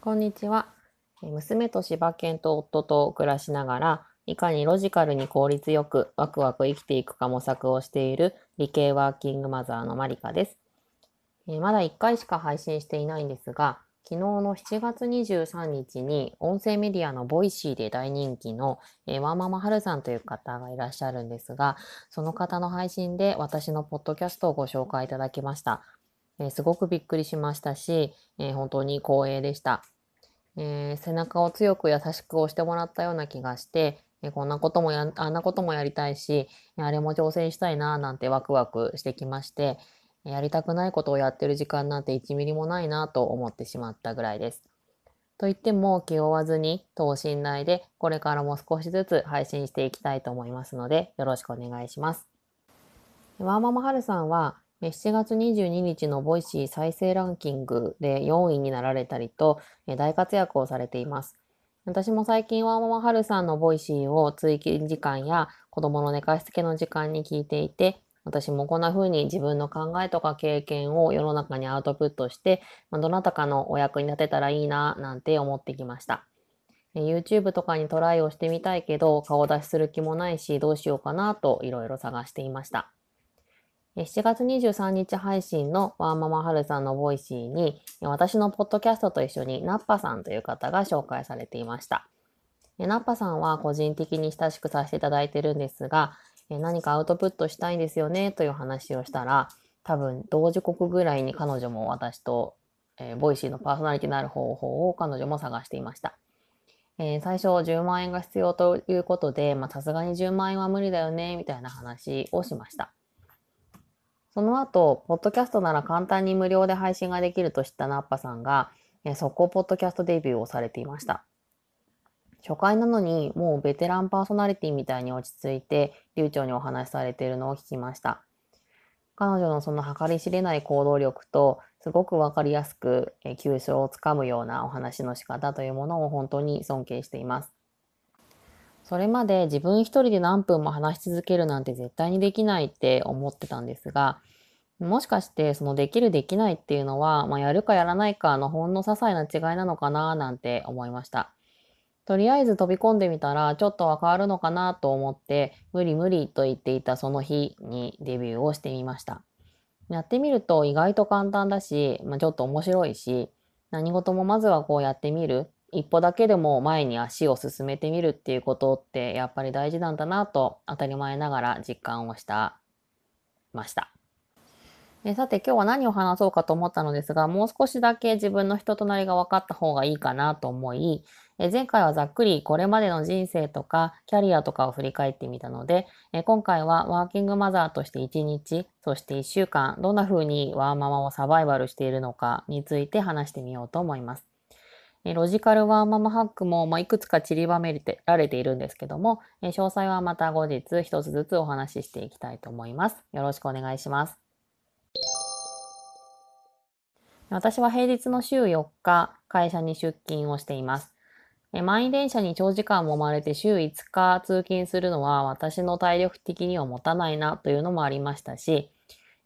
こんにちは。娘と柴犬と夫と暮らしながら、いかにロジカルに効率よくワクワク生きていくか模索をしている理系ワーキングマザーのマリカです。まだ1回しか配信していないんですが、昨日の7月23日に音声メディアのボイシーで大人気の、えワーママハルさんという方がいらっしゃるんですが、その方の配信で私のポッドキャストをご紹介いただきました。えすごくびっくりしましたし、え本当に光栄でした。えー、背中を強く優しく押してもらったような気がして、えこんなこともや、あんなこともやりたいし、あれも挑戦したいな、なんてワクワクしてきまして、やりたくないことをやってる時間なんて1ミリもないなと思ってしまったぐらいです。と言っても気負わずに等身大でこれからも少しずつ配信していきたいと思いますのでよろしくお願いします。ワーママハルさんは7月22日のボイシー再生ランキングで4位になられたりと大活躍をされています。私も最近ワーママハルさんのボイシーを通勤時間や子供の寝かしつけの時間に聞いていて、私もこんな風に自分の考えとか経験を世の中にアウトプットして、どなたかのお役に立てたらいいななんて思ってきました。YouTube とかにトライをしてみたいけど顔出しする気もないしどうしようかなといろいろ探していました。7月23日配信のワーママハルさんのボイシーに、私のポッドキャストと一緒にナッパさんという方が紹介されていました。ナッパさんは個人的に親しくさせていただいてるんですが、何かアウトプットしたいんですよねという話をしたら、多分同時期ぐらいに彼女も私と、えー、ボイシーのパーソナリティになる方法を彼女も探していました。えー、最初10万円が必要ということで、さすがに10万円は無理だよねみたいな話をしました。その後、ポッドキャストなら簡単に無料で配信ができると知ったナッパさんが、え速攻ポッドキャストデビューをされていました。初回なのにもうベテランパーソナリティみたいに落ち着いて流暢にお話しされているのを聞きました。彼女のその計り知れない行動力とすごくわかりやすく急所をつかむようなお話の仕方というものを本当に尊敬しています。それまで自分一人で何分も話し続けるなんて絶対にできないって思ってたんですが、もしかしてそのできるできないっていうのは、まあ、やるかやらないかのほんの些細な違いなのかななんて思いました。とりあえず飛び込んでみたらちょっとは変わるのかなと思って無理無理と言っていたその日にデビューをしてみました。やってみると意外と簡単だし、まあ、ちょっと面白いし何事もまずはこうやってみる一歩だけでも前に足を進めてみるっていうことってやっぱり大事なんだなと当たり前ながら実感をしたました。えさて今日は何を話そうかと思ったのですが、もう少しだけ自分の人となりが分かった方がいいかなと思い、え前回はざっくりこれまでの人生とかキャリアとかを振り返ってみたので、え今回はワーキングマザーとして1日、そして1週間、どんな風にワーママをサバイバルしているのかについて話してみようと思います。えロジカルワーママハックも、まあ、いくつか散りばめられているんですけども、え詳細はまた後日一つずつお話ししていきたいと思います。よろしくお願いします。私は平日の週4日、会社に出勤をしています。満員電車に長時間もまれて週5日通勤するのは私の体力的には持たないなというのもありましたし、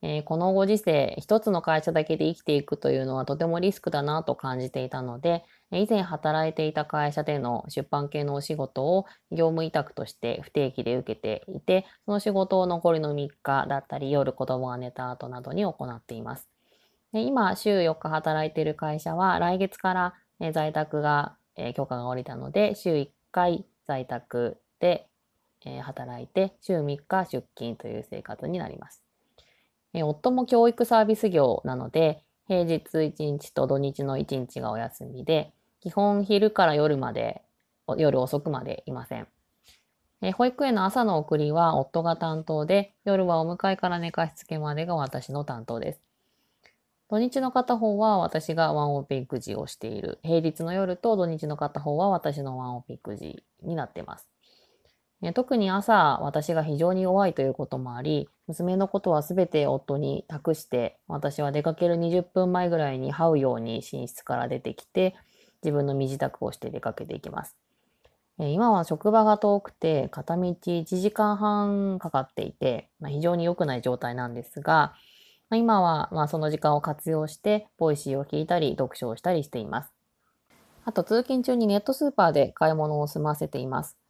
えこのご時世、一つの会社だけで生きていくというのはとてもリスクだなと感じていたので、以前働いていた会社での出版系のお仕事を業務委託として不定期で受けていて、その仕事を残りの3日だったり夜子供が寝た後などに行っています。で今、週4日働いている会社は、来月から、在宅が、え、許可が下りたので、週1回在宅で、働いて、週3日出勤という生活になります。え、夫も教育サービス業なので、平日1日と土日の1日がお休みで、基本昼から夜まで、夜遅くまでいません。え保育園の朝の送りは夫が担当で、夜はお迎えから寝かしつけまでが私の担当です。土日の片方は私がワンオペ育児をしている。平日の夜と土日の片方は私のワンオペ育児になっています。特に朝、私が非常に弱いということもあり、娘のことは全て夫に託して、私は出かける20分前ぐらいに這うように寝室から出てきて、自分の身支度をして出かけていきます。今は職場が遠くて、片道1時間半かかっていて、まあ非常に良くない状態なんですが、まあ今は、まあ、その時間を活用して、ボイシーを聞いたり、読書をしたりしています。あと通勤中にネットスーパーで買い物を済ませています。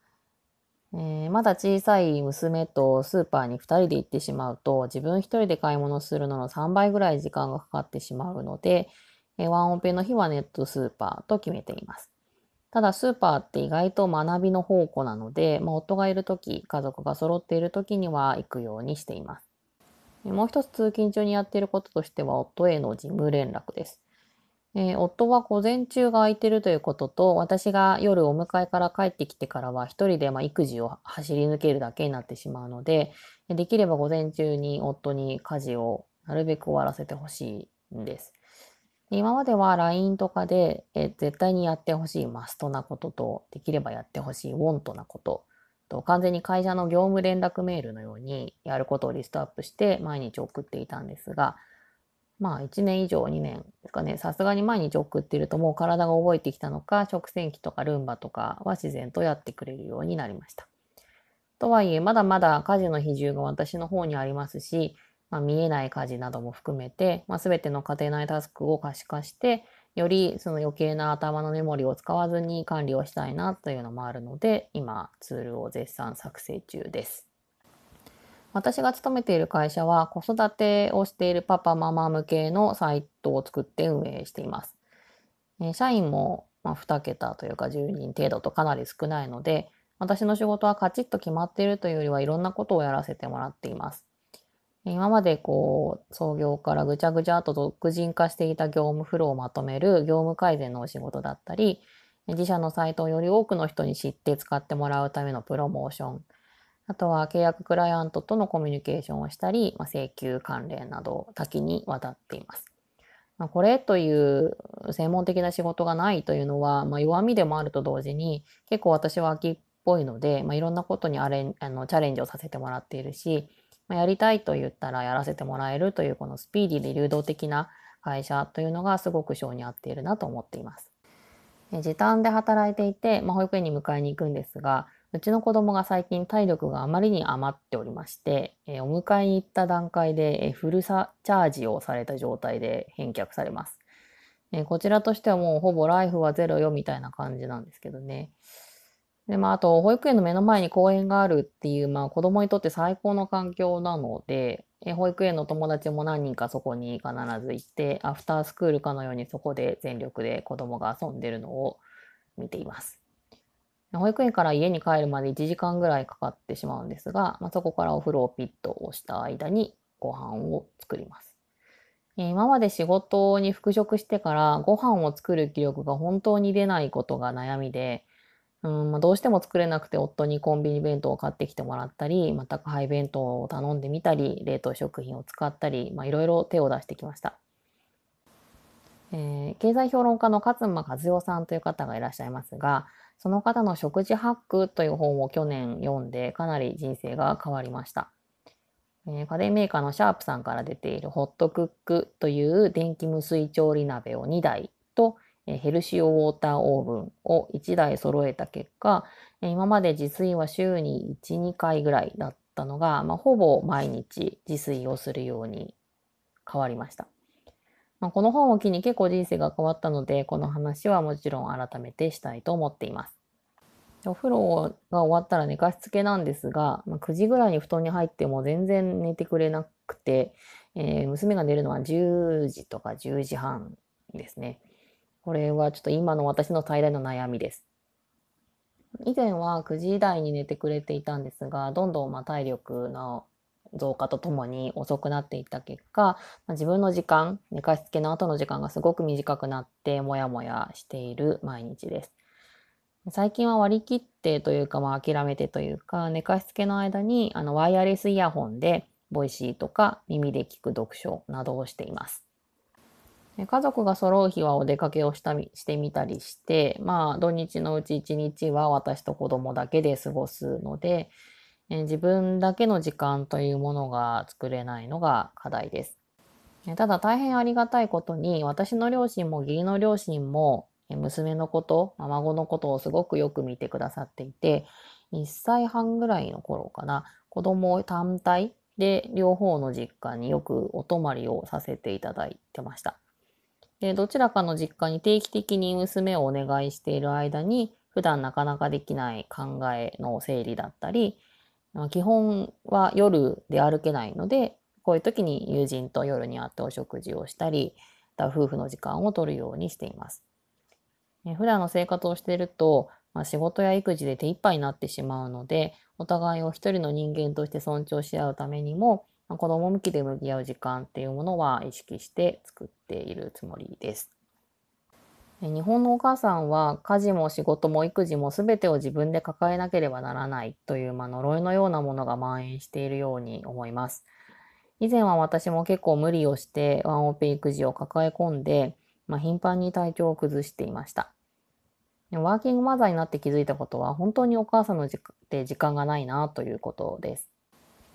えー、まだ小さい娘とスーパーに2人で行ってしまうと自分1人で買い物するのの3倍ぐらい時間がかかってしまうので、えー、ワンオペの日はネットスーパーと決めています。ただスーパーって意外と学びの宝庫なので、まあ、夫がいる時家族が揃っている時には行くようにしています。もう一つ通勤中にやっていることとしては夫への事務連絡です。えー、夫は午前中が空いてるということと、私が夜お迎えから帰ってきてからは一人でま育児を走り抜けるだけになってしまうので、できれば午前中に夫に家事をなるべく終わらせてほしいんです。今までは LINE とかで、え絶対にやってほしいマストなことと、できればやってほしいウォントなこと、と完全に会社の業務連絡メールのようにやることをリストアップして毎日送っていたんですが、まあ1年以上2年ですかね、さすがに毎日送ってるともう体が覚えてきたのか、食洗機とかルンバとかは自然とやってくれるようになりました。とはいえ、まだまだ家事の比重が私の方にありますし、まあ、見えない家事なども含めて、まあ、全ての家庭内タスクを可視化して、よりその余計な頭のメモリを使わずに管理をしたいなというのもあるので、今ツールを絶賛作成中です。私が勤めている会社は子育てをしているパパママ向けのサイトを作って運営しています。え社員もま2桁というか10人程度とかなり少ないので、私の仕事はカチッと決まっているというよりはいろんなことをやらせてもらっています。今までこう創業からぐちゃぐちゃと独人化していた業務フローをまとめる業務改善のお仕事だったり、自社のサイトをより多くの人に知って使ってもらうためのプロモーション、あとは契約クライアントとのコミュニケーションをしたり、まあ、請求関連など多岐にわたっています。まあ、これという専門的な仕事がないというのは、まあ、弱みでもあると同時に結構私は秋っぽいので、まあ、いろんなことにあれあのチャレンジをさせてもらっているし、まあ、やりたいと言ったらやらせてもらえるというこのスピーディーで流動的な会社というのがすごく性に合っているなと思っています。時短で働いていて、まあ、保育園に迎えに行くんですが、うちの子供が最近体力があまりに余っておりまして、えー、お迎えに行った段階で、えー、フルサチャージをされた状態で返却されます。え、こちらとしてはもうほぼライフはゼロよみたいな感じなんですけどね。で、まあ、あと、保育園の目の前に公園があるっていう、まあ、子供にとって最高の環境なので、え保育園の友達も何人かそこに必ず行って、アフタースクールかのようにそこで全力で子供が遊んでるのを見ています。保育園から家に帰るまで1時間ぐらいかかってしまうんですが、まあ、そこからお風呂をピッと押した間にご飯を作ります。今まで仕事に復職してからご飯を作る気力が本当に出ないことが悩みで、うんまあ、どうしても作れなくて夫にコンビニ弁当を買ってきてもらったり、宅配弁当を頼んでみたり、冷凍食品を使ったり、いろいろ手を出してきました。えー、経済評論家の勝間和代さんという方がいらっしゃいますが、その方の食事ハックという本を去年読んでかなり人生が変わりました。えー、家電メーカーのシャープさんから出ているホットクックという電気無水調理鍋を2台と、えー、ヘルシオウォーターオーブンを1台揃えた結果、えー、今まで自炊は週に1、2回ぐらいだったのが、まあ、ほぼ毎日自炊をするように変わりました。まあ、この本を機に結構人生が変わったので、この話はもちろん改めてしたいと思っています。お風呂が終わったら寝かしつけなんですが、まあ、9時ぐらいに布団に入っても全然寝てくれなくて、えー、娘が寝るのは10時とか10時半ですね。これはちょっと今の私の最大の悩みです。以前は9時台に寝てくれていたんですが、どんどんま体力の増加とともに遅くなっていった結果、ま、自分の時間、寝かしつけの後の時間がすごく短くなってもやもやしている毎日です。最近は割り切ってというか、まあ、諦めてというか、寝かしつけの間にあのワイヤレスイヤホンでボイシーとか耳で聞く読書などをしています。家族が揃う日はお出かけをしたしてみたりして、まあ土日のうち1日は私と子供だけで過ごすので、え自分だけの時間というものが作れないのが課題です。ただ大変ありがたいことに私の両親も義理の両親も娘のこと、孫のことをすごくよく見てくださっていて、1歳半ぐらいの頃かな、子供単体で両方の実家によくお泊まりをさせていただいてました。で、どちらかの実家に定期的に娘をお願いしている間に、普段なかなかできない考えの整理だったり、基本は夜で歩けないので、こういう時に友人と夜に会ってお食事をしたり、夫婦の時間を取るようにしています。え普段の生活をしていると、まあ、仕事や育児で手一杯になってしまうので、お互いを一人の人間として尊重し合うためにも、まあ、子供向きで向き合う時間っていうものは意識して作っているつもりです。日本のお母さんは家事も仕事も育児も全てを自分で抱えなければならないという、まあ、呪いのようなものが蔓延しているように思います。以前は私も結構無理をしてワンオペ育児を抱え込んで、まあ、頻繁に体調を崩していました。ワーキングマザーになって気づいたことは本当にお母さんので時間がないなということです。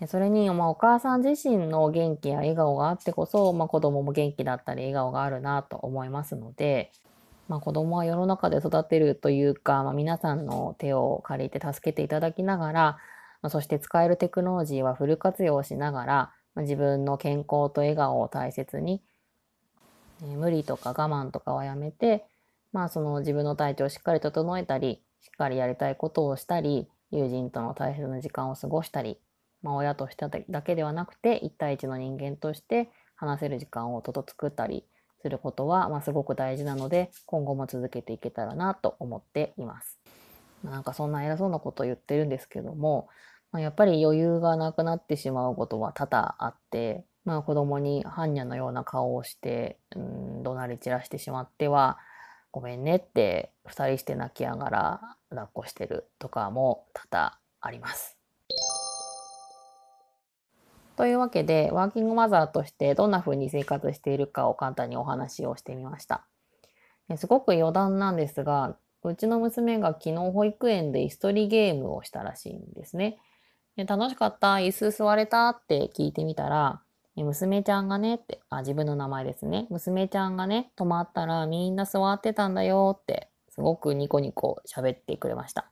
それに、まあ、お母さん自身の元気や笑顔があってこそ、まあ、子供も元気だったり笑顔があるなと思いますので、まあ、子供は世の中で育てるというか、まあ、皆さんの手を借りて助けていただきながら、まあ、そして使えるテクノロジーはフル活用しながら、まあ、自分の健康と笑顔を大切に、えー、無理とか我慢とかはやめて、まあその自分の体調をしっかり整えたり、しっかりやりたいことをしたり、友人との大切な時間を過ごしたり、まあ親としてだけではなくて、一対一の人間として話せる時間をとと作ったりすることは、まあすごく大事なので、今後も続けていけたらなと思っています。なんかそんな偉そうなことを言ってるんですけども、まあ、やっぱり余裕がなくなってしまうことは多々あって、まあ子供に般若のような顔をして、うん、怒鳴り散らしてしまっては、ごめんねって二人して泣きながら抱っこしてるとかも多々あります。というわけで、ワーキングマザーとしてどんな風に生活しているかを簡単にお話をしてみました。すごく余談なんですが、うちの娘が昨日保育園で椅子取りゲームをしたらしいんですね。楽しかった？椅子座れた？って聞いてみたら、娘ちゃんがね？って、あ、自分の名前ですね。娘ちゃんがね、泊まったらみんな座ってたんだよって、すごくニコニコ喋ってくれました。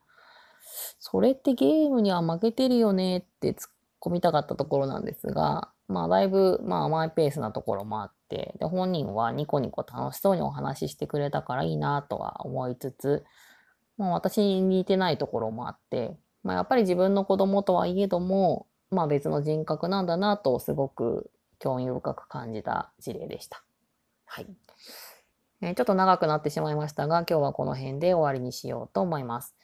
それってゲームには負けてるよねって突っ込みたかったところなんですが、まあだいぶ、まあマイペースなところもあって、で、本人はニコニコ楽しそうにお話ししてくれたからいいなとは思いつつ、まあ私に似てないところもあって、まあやっぱり自分の子供とはいえども、まあ別の人格なんだなとすごく興味深く感じた事例でした。はい。えー、ちょっと長くなってしまいましたが、今日はこの辺で終わりにしようと思います。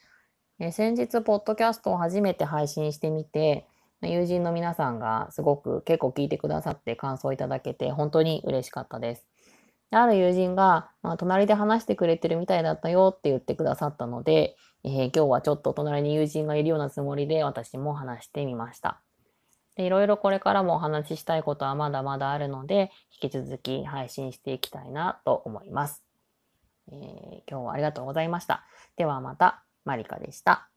えー、先日、ポッドキャストを初めて配信してみて、友人の皆さんがすごく結構聞いてくださって感想いただけて本当に嬉しかったです。ある友人が、まあ、隣で話してくれてるみたいだったよって言ってくださったので、えー、今日はちょっと隣に友人がいるようなつもりで私も話してみました。でいろいろこれからもお話ししたいことはまだまだあるので、引き続き配信していきたいなと思います。えー、今日はありがとうございました。ではまた、マリカでした。